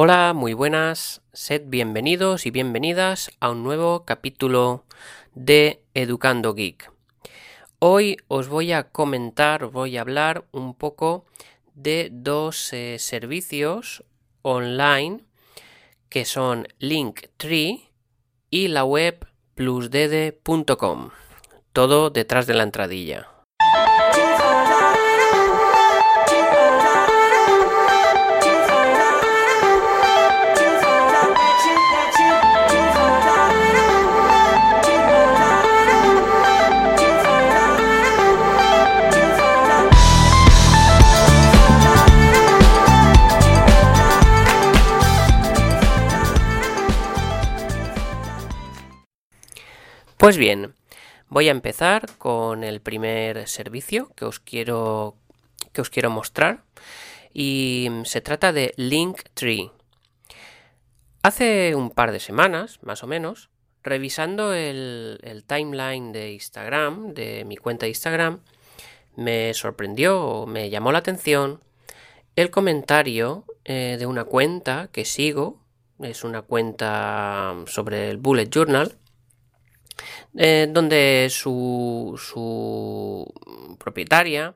Hola, muy buenas, sed bienvenidos y bienvenidas a un nuevo capítulo de Educando Geek. Hoy os voy a comentar, voy a hablar un poco de dos eh, servicios online que son Linktree y la web plusdd.com. Todo detrás de la entradilla. Pues bien, voy a empezar con el primer servicio que os quiero, que os quiero mostrar. Y se trata de Linktree. Hace un par de semanas, más o menos, revisando el, timeline de Instagram, de mi cuenta de Instagram, me sorprendió, me llamó la atención el comentario eh, de una cuenta que sigo, es una cuenta sobre el Bullet Journal, eh, donde su, propietaria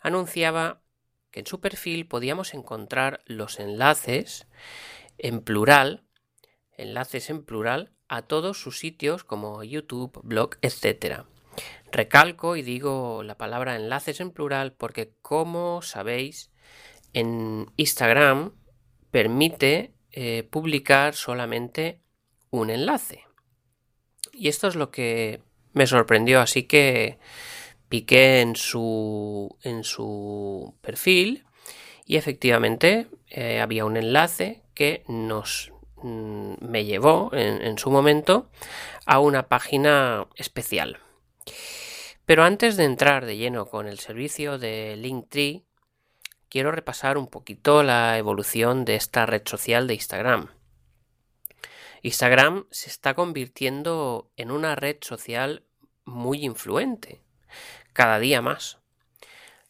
anunciaba que en su perfil podíamos encontrar los enlaces en plural, enlaces en plural a todos sus sitios como YouTube, blog, etc. Recalco y digo la palabra enlaces en plural porque como sabéis en Instagram permite eh, publicar solamente un enlace. Y esto es lo que me sorprendió, así que piqué en su, en su perfil y efectivamente eh, había un enlace que nos mm, me llevó en, en, su momento a una página especial. Pero antes de entrar de lleno con el servicio de Linktree, quiero repasar un poquito la evolución de esta red social de Instagram. Instagram se está convirtiendo en una red social muy influente, cada día más.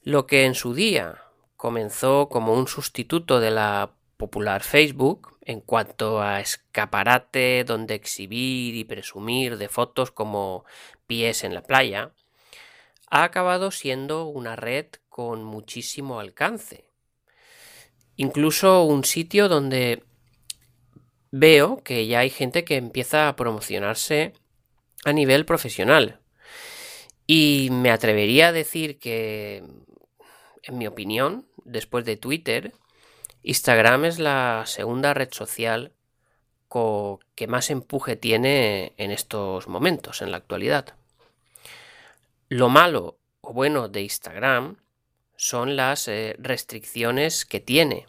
Lo que en su día comenzó como un sustituto de la popular Facebook en cuanto a escaparate donde exhibir y presumir de fotos como pies en la playa, ha acabado siendo una red con muchísimo alcance. Incluso un sitio donde veo que ya hay gente que empieza a promocionarse a nivel profesional. Y me atrevería a decir que, en mi opinión, después de Twitter, Instagram es la segunda red social que más empuje tiene en estos momentos, en la actualidad. Lo malo o bueno de Instagram son las eh, restricciones que tiene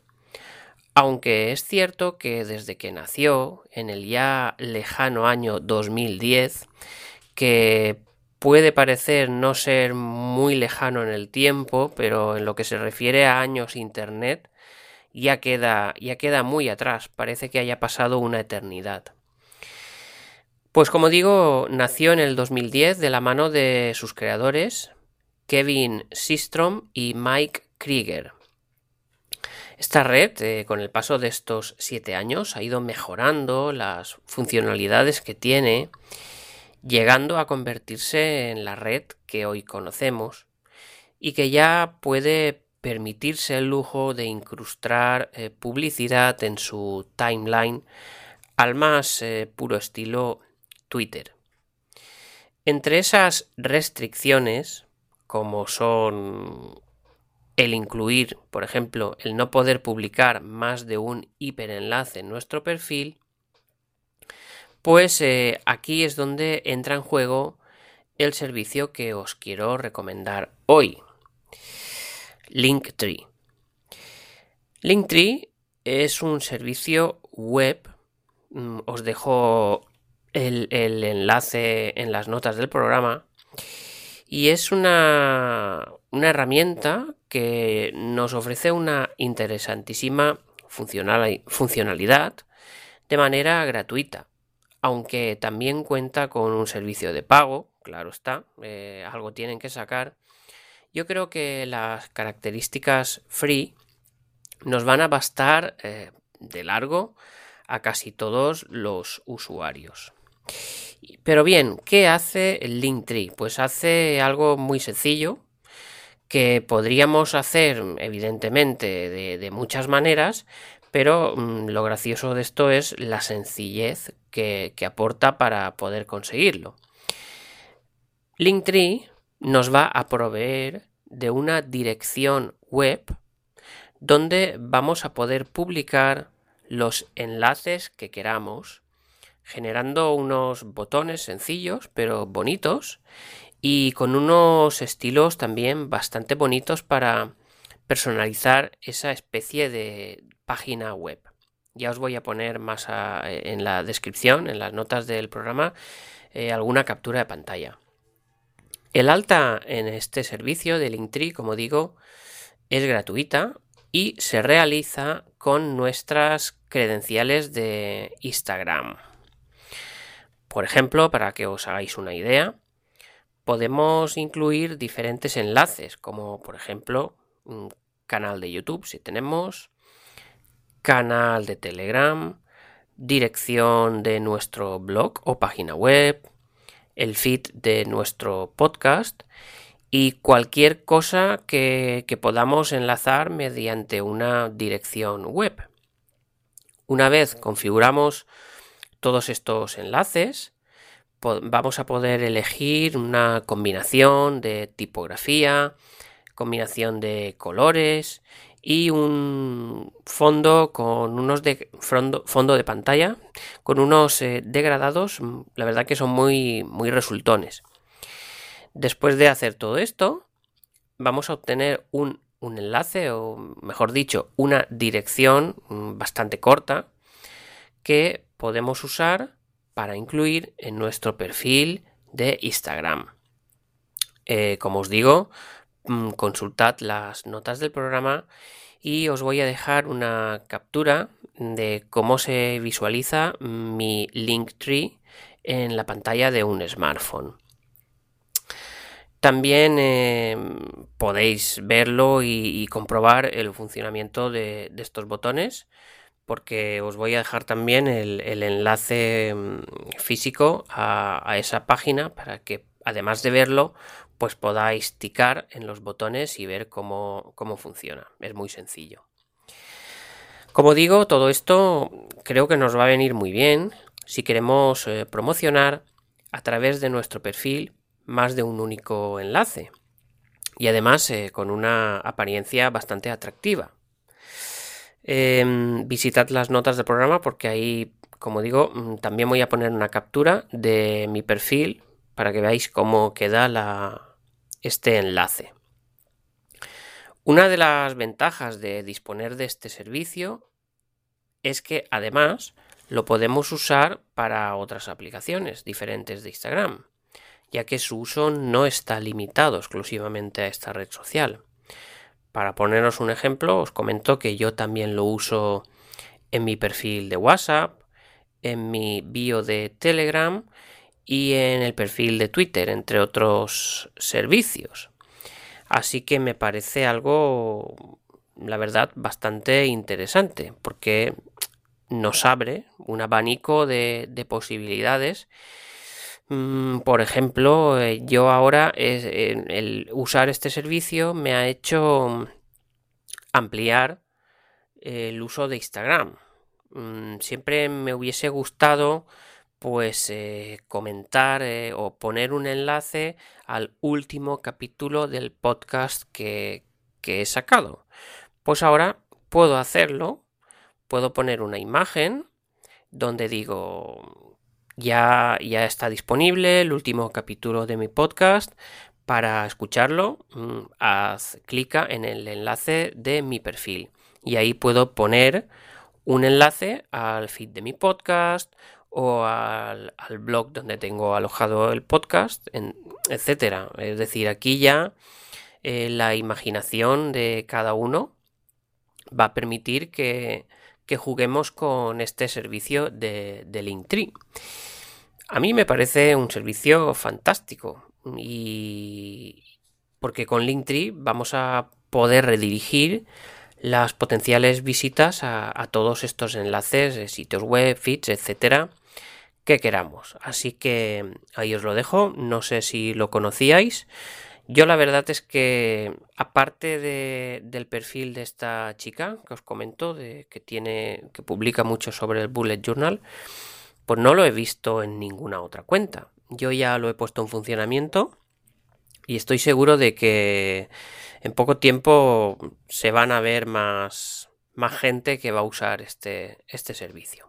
aunque es cierto que desde que nació, en el ya lejano año 2010, que puede parecer no ser muy lejano en el tiempo, pero en lo que se refiere a años Internet, ya queda, ya queda muy atrás, parece que haya pasado una eternidad. Pues como digo, nació en el 2010 de la mano de sus creadores, Kevin Systrom y Mike Krieger. Esta red, eh, con el paso de estos siete años, ha ido mejorando las funcionalidades que tiene, llegando a convertirse en la red que hoy conocemos y que ya puede permitirse el lujo de incrustar eh, publicidad en su timeline al más eh, puro estilo Twitter. Entre esas restricciones, como son el incluir, por ejemplo, el no poder publicar más de un hiperenlace en nuestro perfil, pues eh, aquí es donde entra en juego el servicio que os quiero recomendar hoy. Linktree. Linktree es un servicio web. Mm, os dejo el, el enlace en las notas del programa. Y es una, una herramienta que nos ofrece una interesantísima funcionalidad de manera gratuita, aunque también cuenta con un servicio de pago, claro está, eh, algo tienen que sacar. Yo creo que las características free nos van a bastar eh, de largo a casi todos los usuarios. Pero bien, ¿qué hace el Linktree? Pues hace algo muy sencillo que podríamos hacer evidentemente de, muchas maneras, pero mm, lo gracioso de esto es la sencillez que, que aporta para poder conseguirlo. Linktree nos va a proveer de una dirección web donde vamos a poder publicar los enlaces que queramos, generando unos botones sencillos pero bonitos y con unos estilos también bastante bonitos para personalizar esa especie de página web. Ya os voy a poner más en la descripción, en las notas del programa, eh, alguna captura de pantalla. El alta en este servicio de Linktree, como digo, es gratuita y se realiza con nuestras credenciales de Instagram. Por ejemplo, para que os hagáis una idea, podemos incluir diferentes enlaces, como por ejemplo un canal de YouTube si tenemos, canal de Telegram, dirección de nuestro blog o página web, el feed de nuestro podcast y cualquier cosa que, podamos enlazar mediante una dirección web. Una vez configuramos todos estos enlaces, vamos a poder elegir una combinación de tipografía, combinación de colores y un fondo con unos de fondo, de pantalla con unos eh, degradados mm, la verdad que son muy muy resultones. Después de hacer todo esto vamos a obtener un, un enlace o mejor dicho una dirección mm, bastante corta que podemos usar para incluir en nuestro perfil de Instagram eh, como os digo Mm, consultad las notas del programa y os voy a dejar una captura de cómo se visualiza mi Linktree en la pantalla de un smartphone. También eh, podéis verlo y, comprobar el funcionamiento de, estos botones porque os voy a dejar también el, enlace mm, físico a, esa página para que además de verlo pues podáis ticar en los botones y ver cómo, funciona. Es muy sencillo. Como digo, todo esto creo que nos va a venir muy bien si queremos eh, promocionar a través de nuestro perfil más de un único enlace y además eh, con una apariencia bastante atractiva. Em, visitad las notas del programa porque ahí, como digo, mm, también voy a poner una captura de mi perfil para que veáis cómo queda este enlace. Una de las ventajas de disponer de este servicio es que además lo podemos usar para otras aplicaciones diferentes de Instagram, ya que su uso no está limitado exclusivamente a esta red social. Para poneros un ejemplo, os comento que yo también lo uso en mi perfil de WhatsApp, en mi bio de Telegram y en el perfil de Twitter, entre otros servicios. Así que me parece algo, la verdad, bastante interesante, porque nos abre un abanico de, posibilidades. Mm, por ejemplo, eh, yo ahora el usar este servicio me ha hecho ampliar el uso de Instagram. Mm, siempre me hubiese gustado pues eh, comentar eh, o poner un enlace al último capítulo del podcast que, he sacado. Pues ahora puedo hacerlo, puedo poner una imagen donde digo ya, ya está disponible el último capítulo de mi podcast. Para escucharlo, mm, haz clica en el enlace de mi perfil y ahí puedo poner un enlace al feed de mi podcast o al, blog donde tengo alojado el podcast, etcétera. Es decir, aquí ya eh, la imaginación de cada uno va a permitir que, juguemos con este servicio de, Linktree. A mí me parece un servicio fantástico y porque con Linktree vamos a poder redirigir las potenciales visitas a, todos estos enlaces, sitios web, feeds, etcétera, que queramos. Así que ahí os lo dejo. No sé si lo conocíais. Yo la verdad es que, aparte del perfil de esta chica que os comento, de, que tiene, que publica mucho sobre el Bullet Journal, pues no lo he visto en ninguna otra cuenta. Yo ya lo he puesto en funcionamiento y estoy seguro de que en poco tiempo se van a ver más, más gente que va a usar este, este servicio.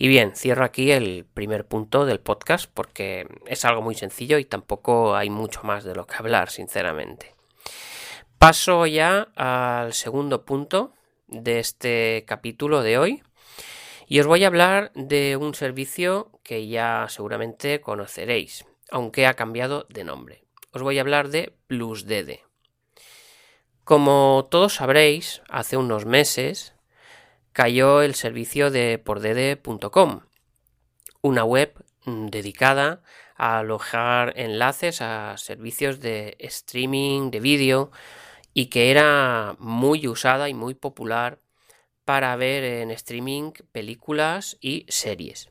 Y bien, cierro aquí el primer punto del podcast porque es algo muy sencillo y tampoco hay mucho más de lo que hablar, sinceramente. Paso ya al segundo punto de este capítulo de hoy y os voy a hablar de un servicio que ya seguramente conoceréis, aunque ha cambiado de nombre. Os voy a hablar de PlusDD. Como todos sabréis, hace unos meses cayó el servicio de pordede.com, una web mm, dedicada a alojar enlaces a servicios de streaming de vídeo y que era muy usada y muy popular para ver en streaming películas y series.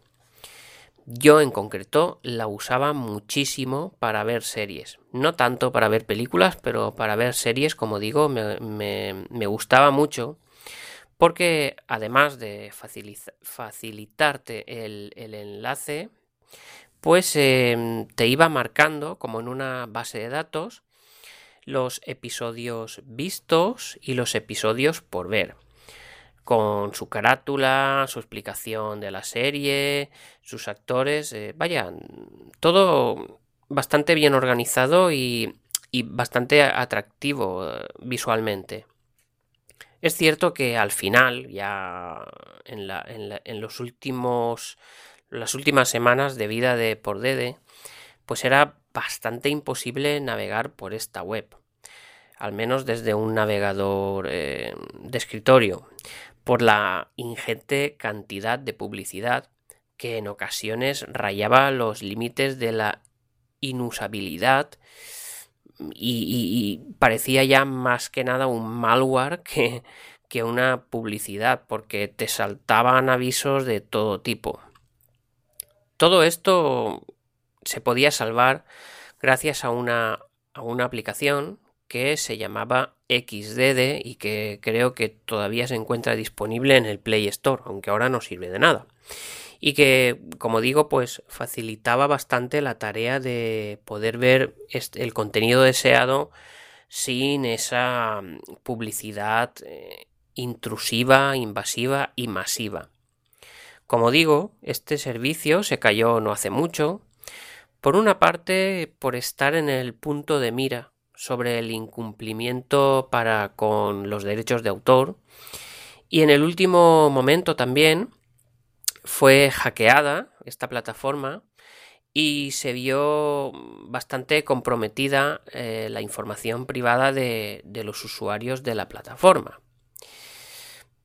Yo en concreto la usaba muchísimo para ver series. No tanto para ver películas, pero para ver series, como digo, me, gustaba mucho porque además de facilitarte el, enlace, pues em, te iba marcando como en una base de datos los episodios vistos y los episodios por ver con su carátula, su explicación de la serie, sus actores, eh, vaya, todo bastante bien organizado y bastante atractivo eh, visualmente. Es cierto que al final, ya en, los últimos. las últimas semanas de vida de por Dede, pues era bastante imposible navegar por esta web. Al menos desde un navegador eh, de escritorio. Por la ingente cantidad de publicidad que en ocasiones rayaba los límites de la inusabilidad y, parecía ya más que nada un malware que, que una publicidad, porque te saltaban avisos de todo tipo. Todo esto se podía salvar gracias a una, a una aplicación que se llamaba XDD y que creo que todavía se encuentra disponible en el Play Store, aunque ahora no sirve de nada y que, como digo, pues facilitaba bastante la tarea de poder ver el contenido deseado sin esa mm, publicidad eh, intrusiva, invasiva y masiva. Como digo, este servicio se cayó no hace mucho, por una parte por estar en el punto de mira sobre el incumplimiento para con los derechos de autor y en el último momento también fue hackeada esta plataforma y se vio bastante comprometida eh, la información privada de, los usuarios de la plataforma.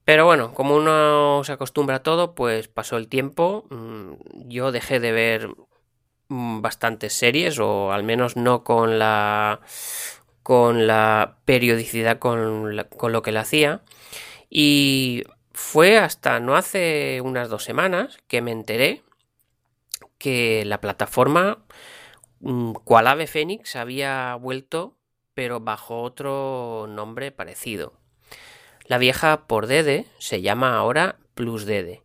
Pero bueno, como uno se acostumbra a todo, pues pasó el tiempo. Mm, yo dejé de ver mm, bastantes series, o al menos no con la con la periodicidad con, con lo que la hacía. Y fue hasta no hace unas dos semanas que me enteré que la plataforma mm, cual ave fénix había vuelto pero bajo otro nombre parecido. La vieja por Dede se llama ahora PlusDede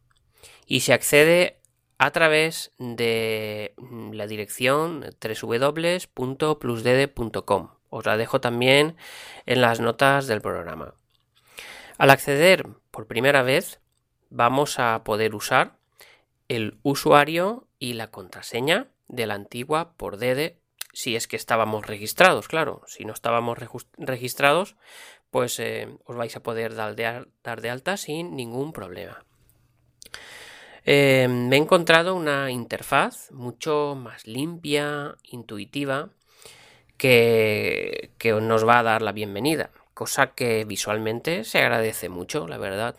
y se accede a través de mm, la dirección www.plusdede.com. Os la dejo también en las notas del programa. Al acceder por primera vez vamos a poder usar el usuario y la contraseña de la antigua por DD si es que estábamos registrados, claro. Si no estábamos registrados, pues eh, os vais a poder dar de, alta sin ningún problema. Eh, me he encontrado una interfaz mucho más limpia, intuitiva, que, que nos va a dar la bienvenida cosa que visualmente se agradece mucho, la verdad.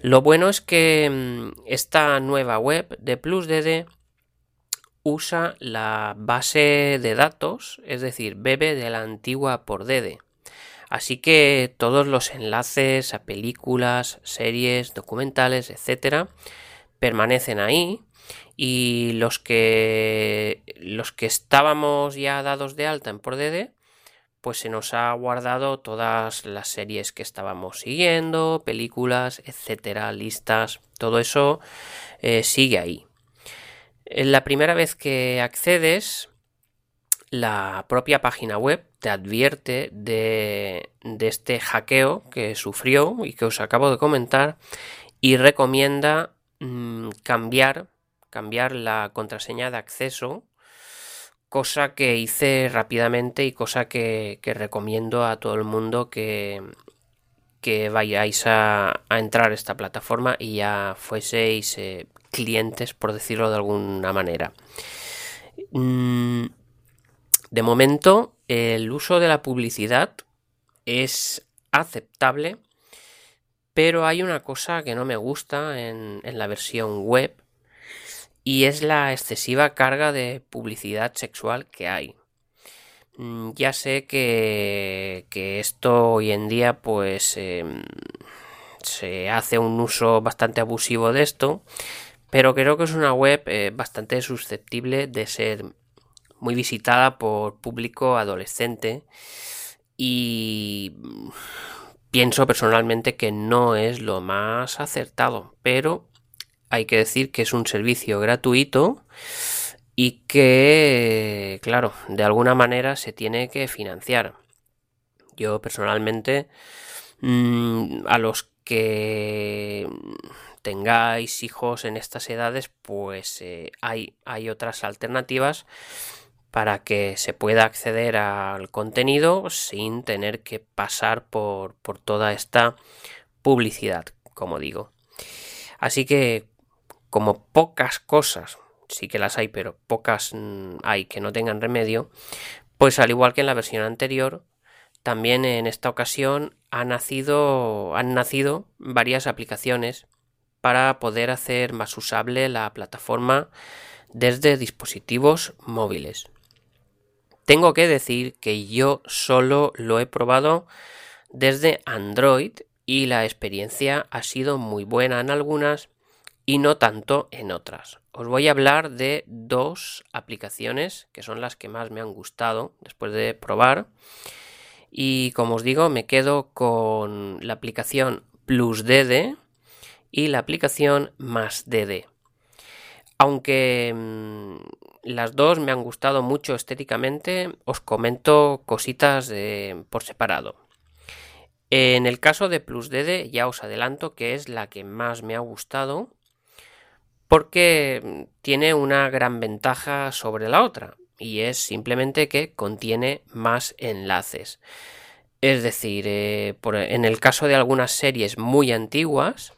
Lo bueno es que mm, esta nueva web de PlusDD usa la base de datos, es decir, bebe de la antigua por DD. Así que todos los enlaces a películas, series, documentales, etcétera, permanecen ahí y los que los que estábamos ya dados de alta en PorDD pues se nos ha guardado todas las series que estábamos siguiendo, películas, etcétera, listas, todo eso eh, sigue ahí. La primera vez que accedes, la propia página web te advierte de, de este hackeo que sufrió y que os acabo de comentar y recomienda mm, cambiar, cambiar la contraseña de acceso cosa que hice rápidamente y cosa que, recomiendo a todo el mundo que, vayáis a, entrar a esta plataforma y ya fueseis eh, clientes, por decirlo de alguna manera. Mm, de momento, el uso de la publicidad es aceptable, pero hay una cosa que no me gusta en la versión web y es la excesiva carga de publicidad sexual que hay. Mm, ya sé que, esto hoy en día pues em, se hace un uso bastante abusivo de esto, pero creo que es una web eh, bastante susceptible de ser muy visitada por público adolescente y pienso personalmente que no es lo más acertado, pero hay que decir que es un servicio gratuito y que, claro, de alguna manera se tiene que financiar. Yo personalmente, mm, a los que tengáis hijos en estas edades, pues eh, hay, hay otras alternativas para que se pueda acceder al contenido sin tener que pasar por, por toda esta publicidad, como digo. Así que como pocas cosas, sí que las hay, pero pocas mm, hay que no tengan remedio, pues al igual que en la versión anterior, también en esta ocasión han nacido, han nacido varias aplicaciones para poder hacer más usable la plataforma desde dispositivos móviles. Tengo que decir que yo solo lo he probado desde Android y la experiencia ha sido muy buena en algunas y no tanto en otras. Os voy a hablar de dos aplicaciones que son las que más me han gustado después de probar. Y como os digo, me quedo con la aplicación PlusDD y la aplicación MásDD. Aunque mm, las dos me han gustado mucho estéticamente, os comento cositas por separado. En el caso de PlusDD ya os adelanto que es la que más me ha gustado porque tiene una gran ventaja sobre la otra y es simplemente que contiene más enlaces. Es decir, eh, en el caso de algunas series muy antiguas,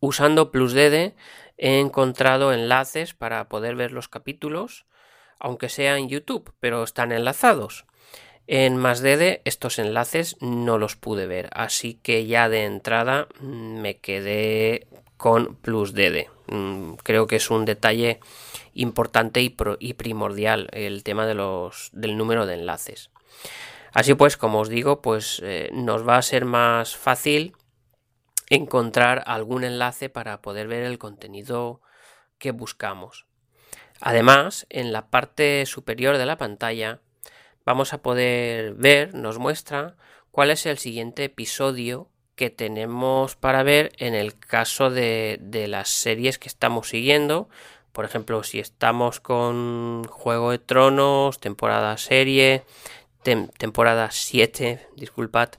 usando PlusDD he encontrado enlaces para poder ver los capítulos, aunque sea en YouTube, pero están enlazados. En MásDD estos enlaces no los pude ver, así que ya de entrada mm, me quedé con PlusDD. Mm, creo que es un detalle importante y, primordial el tema de los, del número de enlaces. Así pues, como os digo, pues eh, nos va a ser más fácil encontrar algún enlace para poder ver el contenido que buscamos. Además, en la parte superior de la pantalla vamos a poder ver, nos muestra cuál es el siguiente episodio que tenemos para ver en el caso de, las series que estamos siguiendo. Por ejemplo, si estamos con Juego de Tronos, temporada serie, temporada 7, disculpad,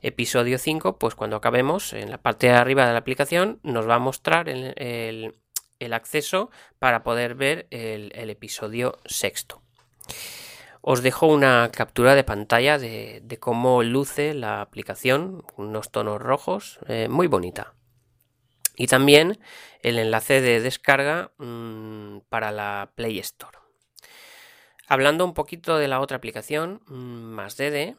episodio 5, pues cuando acabemos, en la parte de arriba de la aplicación, nos va a mostrar el, acceso para poder ver el, el episodio sexto. Os dejo una captura de pantalla de, cómo luce la aplicación, unos tonos rojos, eh, muy bonita. Y también el enlace de descarga mm, para la Play Store. Hablando un poquito de la otra aplicación, mm, más DD,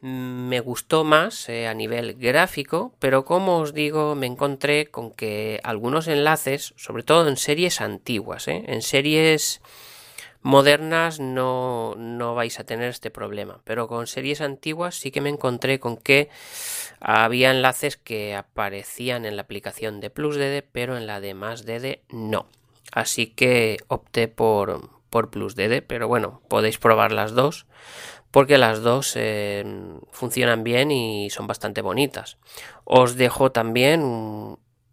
mm, me gustó más eh, a nivel gráfico, pero como os digo, me encontré con que algunos enlaces, sobre todo en series antiguas, eh, en series modernas no, no vais a tener este problema, pero con series antiguas sí que me encontré con que había enlaces que aparecían en la aplicación de PlusDD, pero en la de MásDD no. Así que opté por, por PlusDD, pero bueno, podéis probar las dos porque las dos eh, funcionan bien y son bastante bonitas. Os dejo también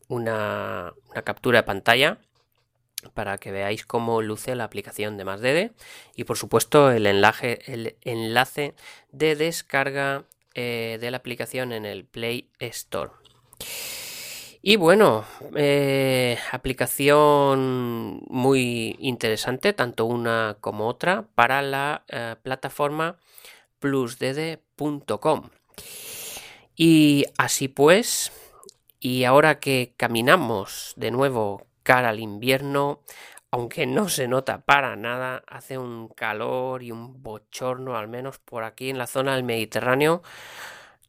una, una captura de pantalla para que veáis cómo luce la aplicación de MásDD y por supuesto el enlace, el enlace de descarga eh, de la aplicación en el Play Store. Y bueno, eh, aplicación muy interesante, tanto una como otra, para la eh, plataforma plusdd.com. Y así pues, y ahora que caminamos de nuevo cara al invierno, aunque no se nota para nada, hace un calor y un bochorno, al menos por aquí en la zona del Mediterráneo,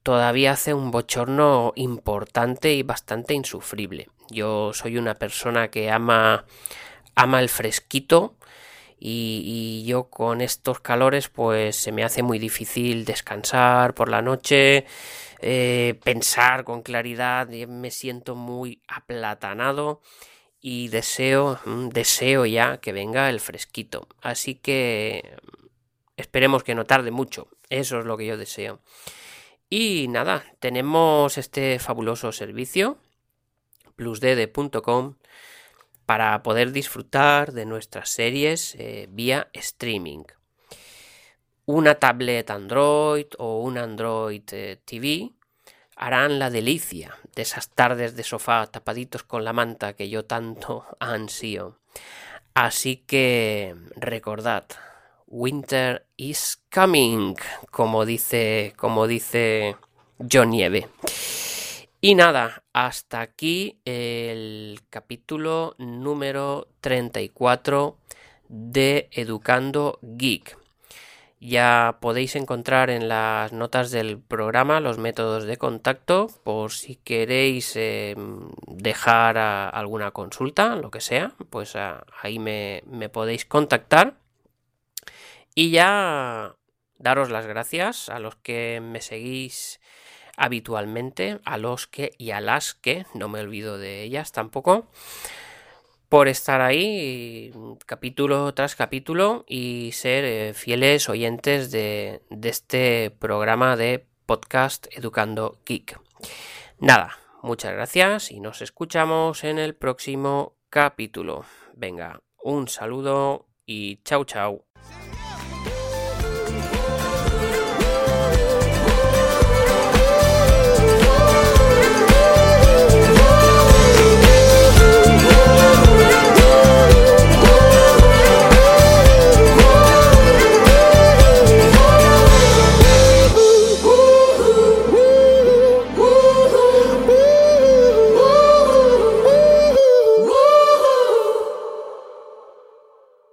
todavía hace un bochorno importante y bastante insufrible. Yo soy una persona que ama, ama el fresquito y, yo con estos calores pues se me hace muy difícil descansar por la noche, eh, pensar con claridad, me siento muy aplatanado y deseo, mm, deseo ya que venga el fresquito. Así que esperemos que no tarde mucho. Eso es lo que yo deseo. Y nada, tenemos este fabuloso servicio plusdd.com para poder disfrutar de nuestras series eh, vía streaming. Una tablet Android o un Android eh, TV harán la delicia de esas tardes de sofá tapaditos con la manta que yo tanto ansío. Así que recordad, winter is coming, como dice, como dice John Nieve. Y nada, hasta aquí el capítulo número 34 de Educando Geek. Ya podéis encontrar en las notas del programa los métodos de contacto por si queréis eh, dejar alguna consulta, lo que sea, pues ahí me, me podéis contactar. Y ya daros las gracias a los que me seguís habitualmente, a los que y a las que, no me olvido de ellas tampoco por estar ahí capítulo tras capítulo y ser eh, fieles oyentes de, de este programa de podcast Educando Geek. Nada, muchas gracias y nos escuchamos en el próximo capítulo. Venga, un saludo y chao chao.